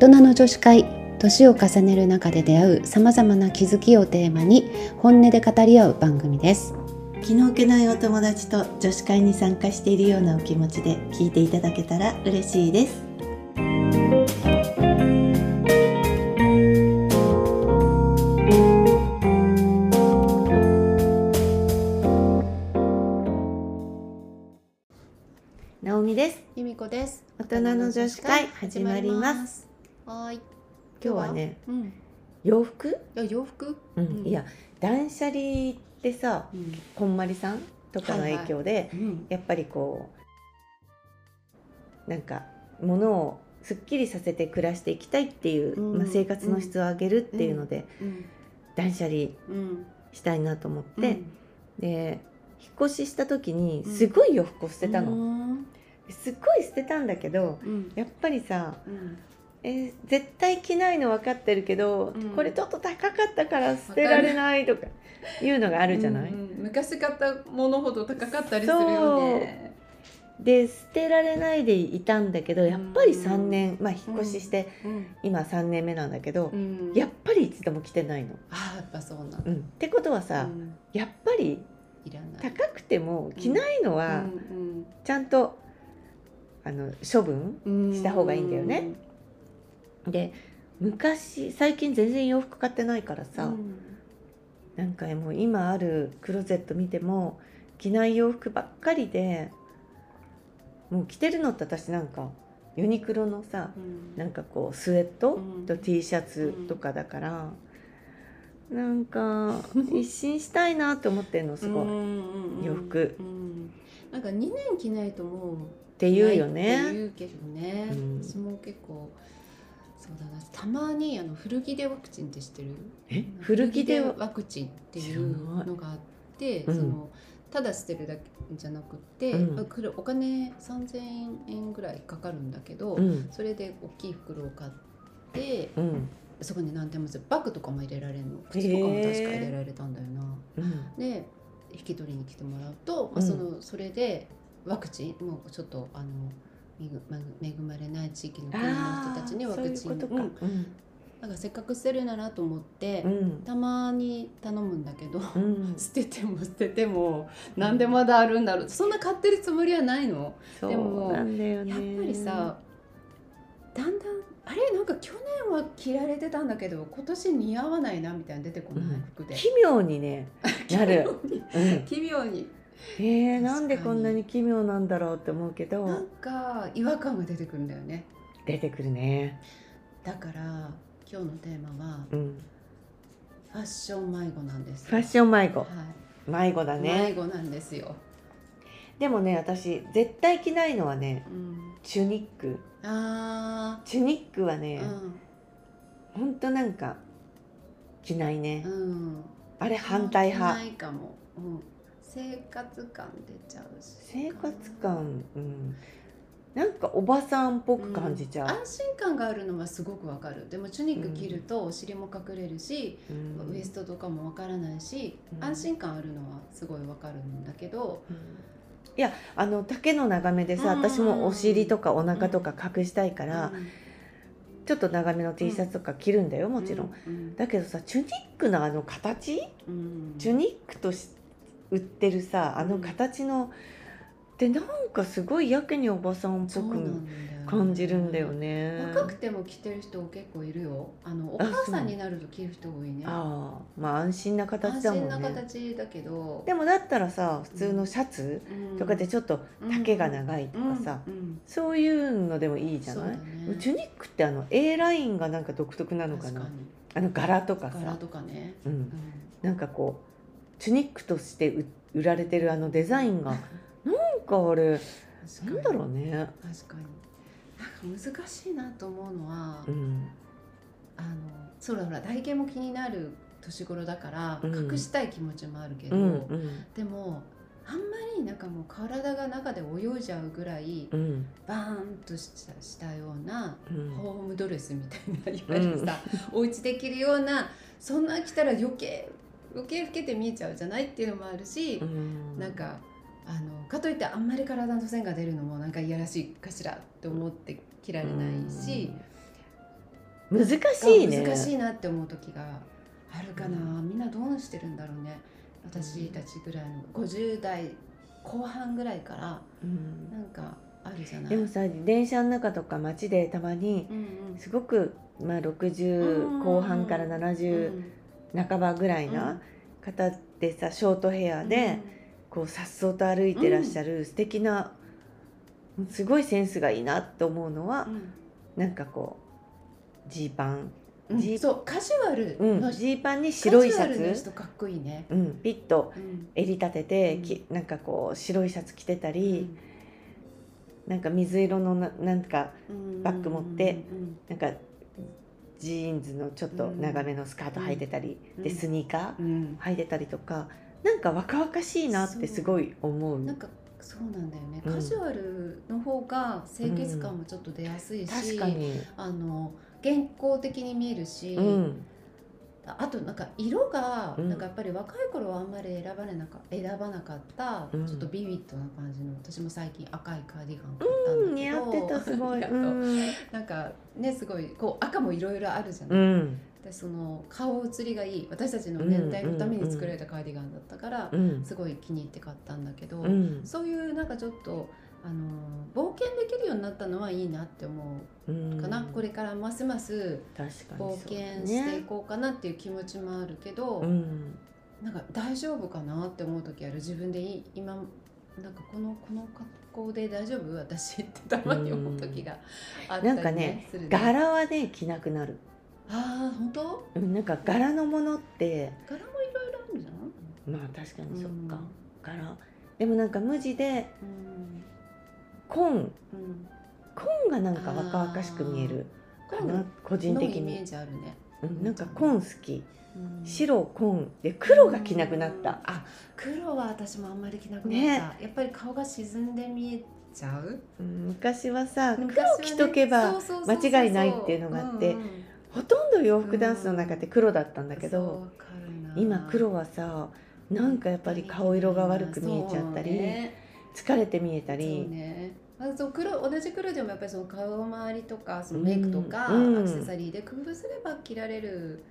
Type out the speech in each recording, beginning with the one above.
人の女子会年を重ねる中で出会うさまざまな気づきをテーマに本音で語り合う番組です。気の置けないお友達と女子会に参加しているようなお気持ちで聞いていただけたら嬉しいです。直美です。由美子です。大人の女子会始まりますはーい。今日はねうん。い洋服、や洋服？うん。うん。いや断捨離ってさうん。こんまりさんとかの影響で、うん。やっぱりこうなんか物をすっきりさせて暮らしていきたいっていう、うん。まあ、生活の質を上げるっていうので、うん。断捨離うんしたいなと思って、うん。で引っ越しした時にうん。すごい洋服を捨てたの、うん。すっごい捨てたんだけどうん。やっぱりさ、うんえー絶対着ないの分かってるけど、うん。これちょっと高かったから捨てられないとかいうのがあるじゃない、うんうん。昔買ったものほど高かったりするよね。で捨てられないでいたんだけどやっぱり3年、まあ引っ越しして、うん。今3年目なんだけど、うん。やっぱり一度も着てないの。あーやっぱそうなんうん、ってことはさ、うん。やっぱり高くても着ないのはうん。ちゃんと、あの処分うん。した方がいいんだよねで昔最近全然洋服買ってないからさ、うん。なんかもう今あるクローゼット見ても着ない洋服ばっかりでもう着てるのって私なんかユニクロのさうん。なんかこうスウェットうん。と T シャツとかだから、なんか 一新したいなって思ってるのすごい、っうんうんうん。洋服。うん。なんか2年着ないともうて言うよないってね。言うけどね、うん。私も結構そうだな。たまにあの古着でワクチンって知ってる？え？古着で？ワクチンっていうのがあって、知らない。そのただ捨てるだけじゃなくて、うん。お金3000円ぐらいかかるんだけど、うん。それで大きい袋を買ってうん。そこに何でもバッグとかも入れられるの。靴とかも確か入れられたんだよな。うん。で引き取りに来てもらうと、まあ、うん。そのそれでワクチンもうちょっとあの恵まれない地域の国の人たちにワクチンそういうことか。うん。なんかせっかく捨てるならと思って、うん。たまに頼むんだけど、うん、捨てても捨ててもなんでまだあるんだろう。そんな買ってるつもりはないの。そでも。やっぱりさだんだんあれ？なんか去年は着られてたんだけど今年似合わないなみたいなの出てこない、うん。服で。奇妙にね、なる。うん、奇妙にえー、なんでこんなに奇妙なんだろうって思うけど。なんか違和感が出てくるんだよね。出てくるね。だから今日のテーマはうん、ファッション迷子なんですファッション迷子。は、迷子だい、迷ね。子なんですよ、でもね、私絶対着ないのはね、うん、チュニック。あチュニックはーね、ほん。となんか着ないね。う。ん、うん、あれ反対派。ないかも、うん、生活感出ちゃうし。生活感、うん、なんかおばさんっぽく感じちゃう。安心感があるのはすごくわかる。でもチュニック着るとお尻も隠れるし、うん。ウエストとかもわからないし、うん。安心感あるのはすごいわかるんだけど、いやあの丈の長めでさうん。私もお尻とかお腹とか隠したいから、うん。ちょっと長めの T シャツとか着るんだよもちろん、うん。だけどさチュニックのあの形、うん。チュニックとし売ってるさあの形の、ってなんかすごいやけにおばさんっぽく感じるんだよね。若くても着てる人結構いるよ。あのおあ母さんになると着る人多いね。ああまあ安心な形安心なだもんね。形だけど。でもだったらさ普通のシャツとかでちょっと丈が長いとかさ、うん。うん。そういうのでもいいじゃない、ね。チュニックってあの A ラインがなんか独特なのかな？あの柄とかさ、柄とかね、うん。う、ん。なんかこうチュニックとして売売られてるあのデザインが。なんかあれなんだろうね、確かに。なんか難しいなと思うのは、うん、あのそうだほら体型も気になる年頃だから、うん。隠したい気持ちもあるけど、うんうん。でもあんまりなんかもう体が中で泳いじゃうぐらいうん。バーンとしたしたようなうん。ホームドレスみたいないわゆるさ、お家で着るようなそんな着たら余計余計老けて見えちゃうじゃないっていうのもあるし、うん。なんかあのかといってあんまり体の線が出るのもなんかいやらしいかしらって思って着られないし、難しいね。難しいなって思う時があるかな、みんなどうしてるんだろうね。私たちぐらいの50代後半ぐらいからうん。なんかあるじゃない。でもさ電車の中とか街でたまにうんうん。すごく、まあ、60後半から70半ばぐらいな方でさショートヘアで、こうさっそうと歩いてらっしゃる素敵なすごいセンスがいいなって思うのはうん。なんかこうジーパン。うんジーそうカジュアルうんのジーパンに白いシャカジュアルのツ、人かっこいいね、うん、ピッとうん。襟立てて、うん。きなんかこう白いシャツ着てたり、うん。なんか水色のななんかバッグ持ってうん。なんかジーンズのちょっと長めのスカート履いてたり、うん。でスニーカうんうん。ー履いてたりとかなんか若々しいなってすごい思う。なんかそうなんだよね、うん。カジュアルの方が清潔感もちょっと出やすいし、確かに、あの健康的に見えるし、うんあとなんか色が、うん。なんかやっぱり若い頃はあんまり選ばれなか選ばなかった、うん。ちょっとビビッドな感じの私も最近赤いカーディガン買ったうんんだけど、似合ってたすごい、ううん。なんかねすごいこう赤もいろいろあるじゃない、うん。でその顔写りがいい私たちの年代のために作られたカーディガンだったから、うん。すごい気に入って買ったんだけど、うん。そういうなんかちょっとあの冒険できるようになったのはいいなって思うかな、これからますます確かに冒険していこうかなっていう気持ちもあるけど、うん。なんか大丈夫かなって思う時ある。自分でい今なんかこのこの格好で大丈夫？私ってたまに思う時があったり、ね、なんかね柄はね着なくなる。ああ本当？うんなんか柄のものって柄もいろいろあるじゃん。まあ確かにそっか、うん。柄。でもなんか無地でうん紺。うん。紺がなんか若々しく見える。かな？紺個人的に、ね、うん、なんか紺好き。うん。白紺で黒が着なくなった、あ黒は私もあんまり着なくなった、ね。やっぱり顔が沈んで見えちゃう？うん昔はさ黒着とけば間違いないっていうのがあってほとんど洋服ダンスの中って黒だったんだけど、今黒はさなんかやっぱり顔色が悪く見えちゃったり、ね。疲れて見えたり、ねまずそう黒同じ黒でもやっぱりその顔周りとかそのメイクとか、うん。アクセサリーで工夫すれば着られる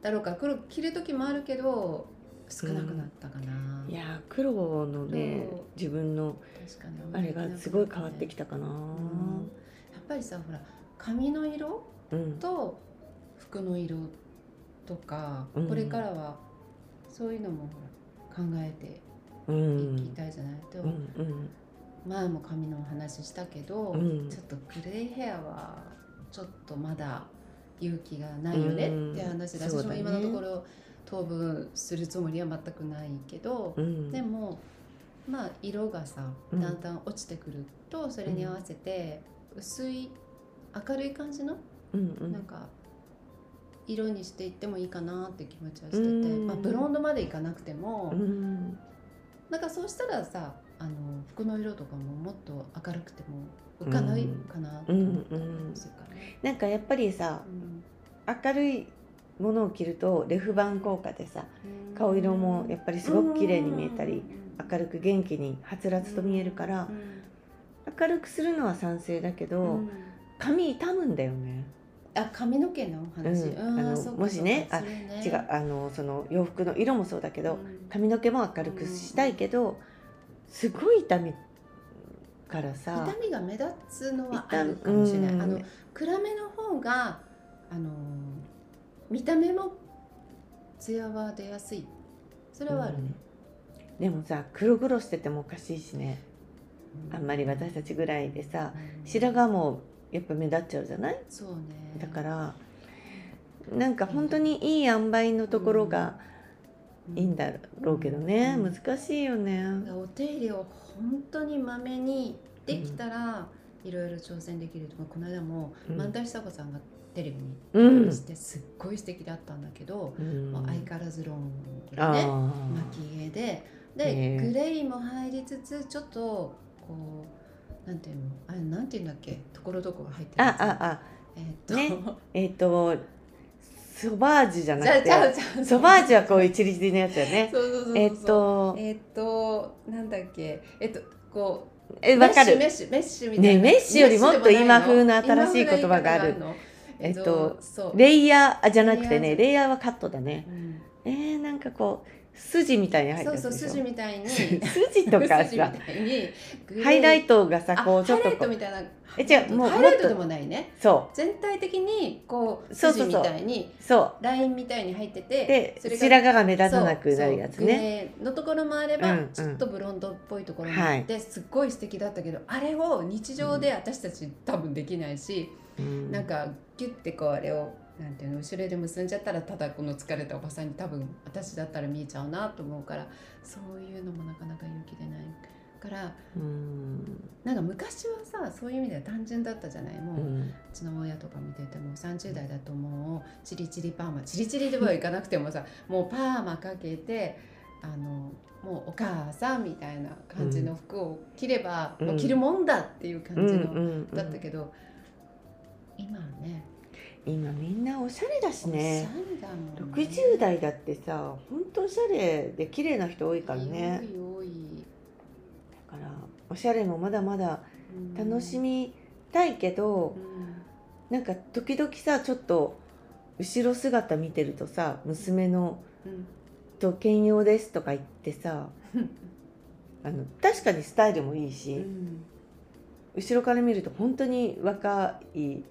だろうから黒着る時もあるけど少なくなったかな、いやー黒のね自分のあれがすごい変わってきたかな。うん。やっぱりさほら髪の色うん。と服の色とか、うん。これからはそういうのもほら考えてうん。いきたいじゃない、でうもんうん前も髪のお話したけど、うん。ちょっとグレーヘアはちょっとまだ勇気がないよねうん。って話で、そうだね。私も今のところ当分するつもりは全くないけど、うん。でもまあ色がさうん。だんだん落ちてくるとそれに合わせて薄い明るい感じのうんうん。なんか色にしていってもいいかなって気持ちはしてて、うん。まあ、ブロンドまでいかなくても、うん。なんかそうしたらさあの服の色とかももっと明るくても浮かないかなと思ったりもするから。ね。なんかやっぱりさうん明るいものを着るとレフ板効果でさ顔色もやっぱりすごく綺麗に見えたり明るく元気にはつらつと見えるから明るくするのは賛成だけうどん。髪傷むんだよね。あ髪の毛の話、うん。あのもしねそうか。それね。違うあのその洋服の色もそうだけどうん。髪の毛も明るくしたいけどすごい痛みからさ痛みが目立つのはあるかもしれない、うん。あの暗めの方があの見た目もツヤは出やすい。それはあるね、でもさ黒々しててもおかしいしね。うあんまり私たちぐらいでさうん。白髪もやっぱ目立っちゃうじゃない？そうね。だからなんか本当にいい塩梅のところがいいんだろうけどね。うん。難しいよね。お手入れを本当にまめにできたら、いろいろ挑戦できると。かこの間も、うん。万田久子さんがテレビにうんしてすっごい素敵だったんだけど、うん。まあ相変わらずロングであねー。巻き毛でへでえ。グレーも入りつつちょっとこうなんていうのあれなんていうんだっけ？ところどころ入ってるあああ。えーっと、ね。えっ、とソバージュじゃなくてソバージュはこういうチリチリのやつよねえっ、とえーっとなんだっけ？えっとこうえわかる。メッシュメッシュみたいな。ねメッシュよりもっと今風の新しい言葉がある。えっとレイヤーあじゃなくてねレイヤーレイヤーはカットだね。うん。えー、なんかこう筋みたいに入ってそうそう筋みたいに。筋とか筋みさハイライトがさあこうちょっとハイライトみたいな。え違うもうハイライトでもないね。そ全体的にこう筋みたいに。うそラインみたいに入ってて。うでそれが白髪が目立たなくなるやつね。のところもあれば、う。んう。んちょっとブロンドっぽいところもあって、すっごい素敵だったけどあれを日常で私たち多分できないし、う。んなんかギュッてこう。あれをなんていうの後ろで結んじゃったらただこの疲れたおばさんに多分私だったら見えちゃうなと思うからそういうのもなかなか勇気出ないからうん。なんか昔はさそういう意味では単純だったじゃない？もう、ううんちの親とか見てても30代だともうチリチリパーマチリチリではいかなくてもさもうパーマかけてあのもうお母さんみたいな感じの服を着れば、うん。もう着るもんだっていう感うんじの、だったけど今はね今みんなおしゃれだしね。おしゃれだもんね。60代だってさ本当おしゃれで綺麗な人多いからね。多い多い、だからおしゃれもまだまだうん。楽しみたいけどう、んなんか時々さちょっと後ろ姿見てるとさ娘のうん「と兼用です」とか言ってさ あの確かにスタイルもいいし、うん。後ろから見ると本当に若いうん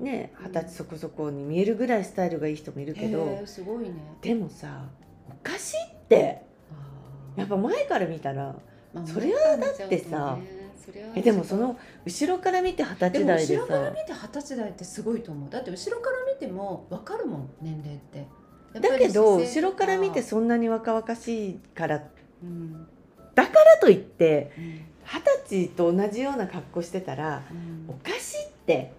ね二十歳そこそこに見えるぐらいスタイルがいい人もいるけどすごいね。でもさおかしいって。やっぱ前から見たらまあそれはだってさそれはえでもその後ろから見て二十歳代で後ろからさ見て二十歳代ってすごいと思う。だって後ろから見ても分かるもん年齢って。だけど後ろから見てそんなに若々しいからうん。だからといってうん。二十歳と同じような格好してたらうん。おかしいって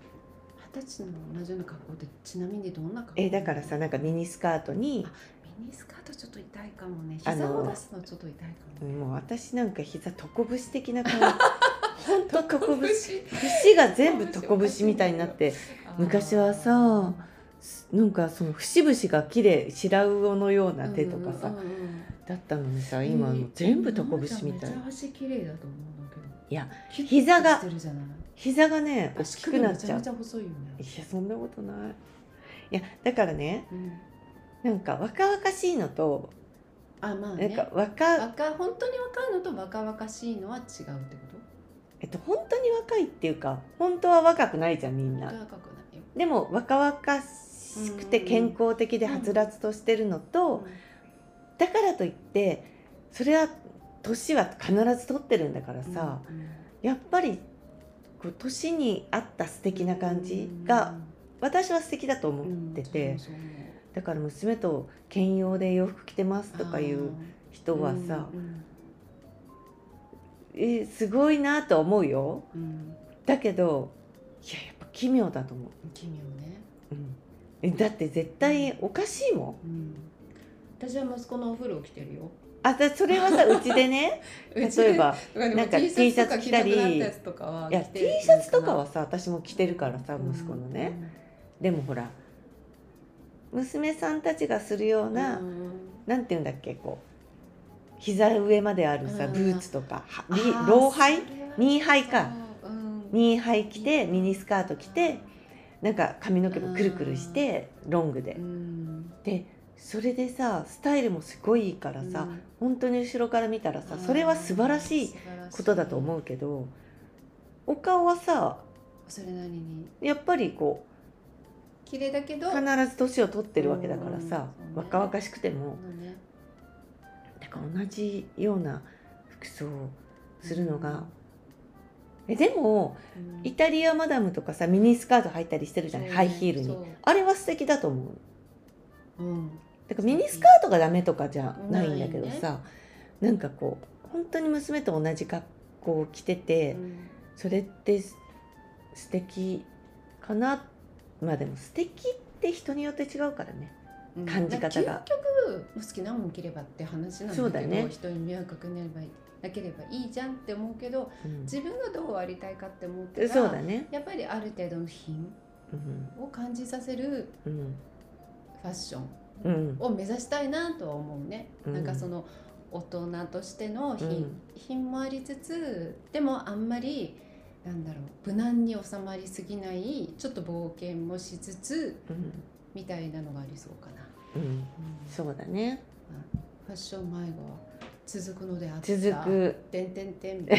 二十歳の同じような格好ってちなみにどんな格好？えだからさなんかミニスカートにミニスカートちょっと痛いかもね。膝を出すのちょっと痛いかもね。もう私なんか膝床節的な感じほんと床節？節節が全部床節みたいになって昔はさなんかその節々が綺麗白魚のような手とかさ、うんうんうん。だったのにさ今全部床節みたい。めっちゃ足綺麗だと思うんだけど。いや膝がしてるじゃない膝がね大足きく首めちゃめなっちゃうちゃ細いよねいやそんなことない。いやだからねうん。なんか若々しいのとあまあね。なんか若、若本当に若いのと若々しいのは違うってこと？えっと本当に若いっていうか本当は若くないじゃんみんな。でも若々しくて健康的ではつらつとしてるのと、だからといってそれは年は必ず取ってるんだからさ、うん。やっぱりこう年に合った素敵な感じが私は素敵だと思ってて、だから娘と兼用で洋服着てますとかいう人はさ、うんえすごいなと思うよ。うん。だけどいややっぱ奇妙だと思奇妙ね、う、うん。えだって絶対おかしいもん。うん、私は息子のお風呂を着てるよあだそれはさうちでね 例えばなんか T シャツ着たりいや T るシャツとかはさ私も着てるからさうん息子のね、でもほら娘さんたちがするような、うん。なんて言うんだっけこう膝上まであるさうん。ブーツとかローハイニーハイか。ニーハイ着てミニスカート着てなんか髪の毛もくるくるしてロングで。うん。でそれでさスタイルもすごいいいからさ、うん。本当に後ろから見たらさそれは素晴らしいことだと思うけどお顔はさそれなりに。やっぱりこ綺麗だけどう必ず年を取ってるわけだからさ、うん若々しくても。ね。だから同じような服装をするのが、えでもうん。イタリアマダムとかさミニスカート履いたりしてるじゃない、ハイヒールに。あれは素敵だと思う。うんだからミニスカートがダメとかじゃないんだけどさ、なんかこう本当に娘と同じ格好を着てて、それってす素敵かな？まあでも素敵って人によって違うからね。うん。感じ方が。究極好きなもん着ればって話なんだけどね。人に迷惑かければいいなければいいじゃんって思うけどうん。自分がどうありたいかって思ってそうだね。やっぱりある程度の品うんを感じさせるうん。ファッション。うんを目指したいなとは思うね、うん。なんかその大人としての品,、うん。品もありつつでもあんまりなんだろう無難に収まりすぎないちょっと冒険もしつつうん。みたいなのがありそうかな、うん、うん。そうだね。ファッション迷子は続くのであった。続く。てんてんてん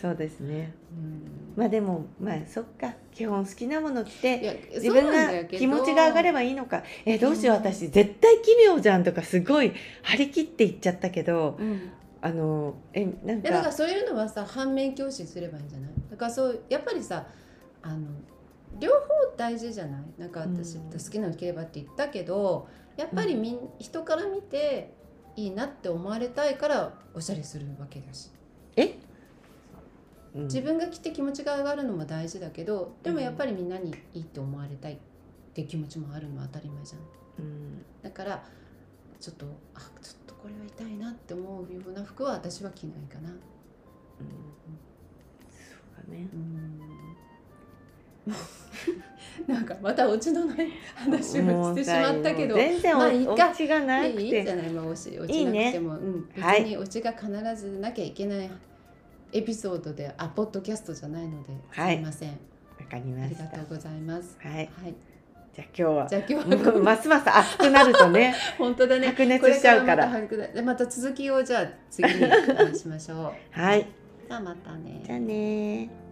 そうですね。うん。まあでもまあそっか。基本好きなもの着いてや自分が気持ちが上がればいいのか。えどうしよう。うん私絶対奇妙じゃんとかすごい張り切って言っちゃったけど。うん。あのえなんいやだからかそういうのはさ反面教師すればいいんじゃない？だからそうやっぱりさあの両方大事じゃない？なんか私、うん。好きなの着ればって言ったけどやっぱりみん、人から見ていいなって思われたいからおしゃれするわけだし。え、うん自分が着て気持ちが上がるのも大事だけどでもやっぱりみんなにいいって思われたいっていう気持ちもあるのは当たり前じゃん。うん。だからちょっとあちょっとこれは痛いなって思うような服は私は着ないかな。うん。そうだね。なんかまたオチのない話をしてしまったけど。全然お,、まあいいか。オチがなくいいいいじゃてない？まあオチオチなくても。うん、別はい。にオチが必ずなきゃいけないエピソードであポッドキャストじゃないので、はい。すいません。わかりあました。りがとうございます。はい。はい。じゃあ今日はじゃあ今日はますます熱くなるとね 本当だね。白熱しちゃうから。ままた続きをじゃあ次にししましょう。はい。じゃあまたね。じゃあね「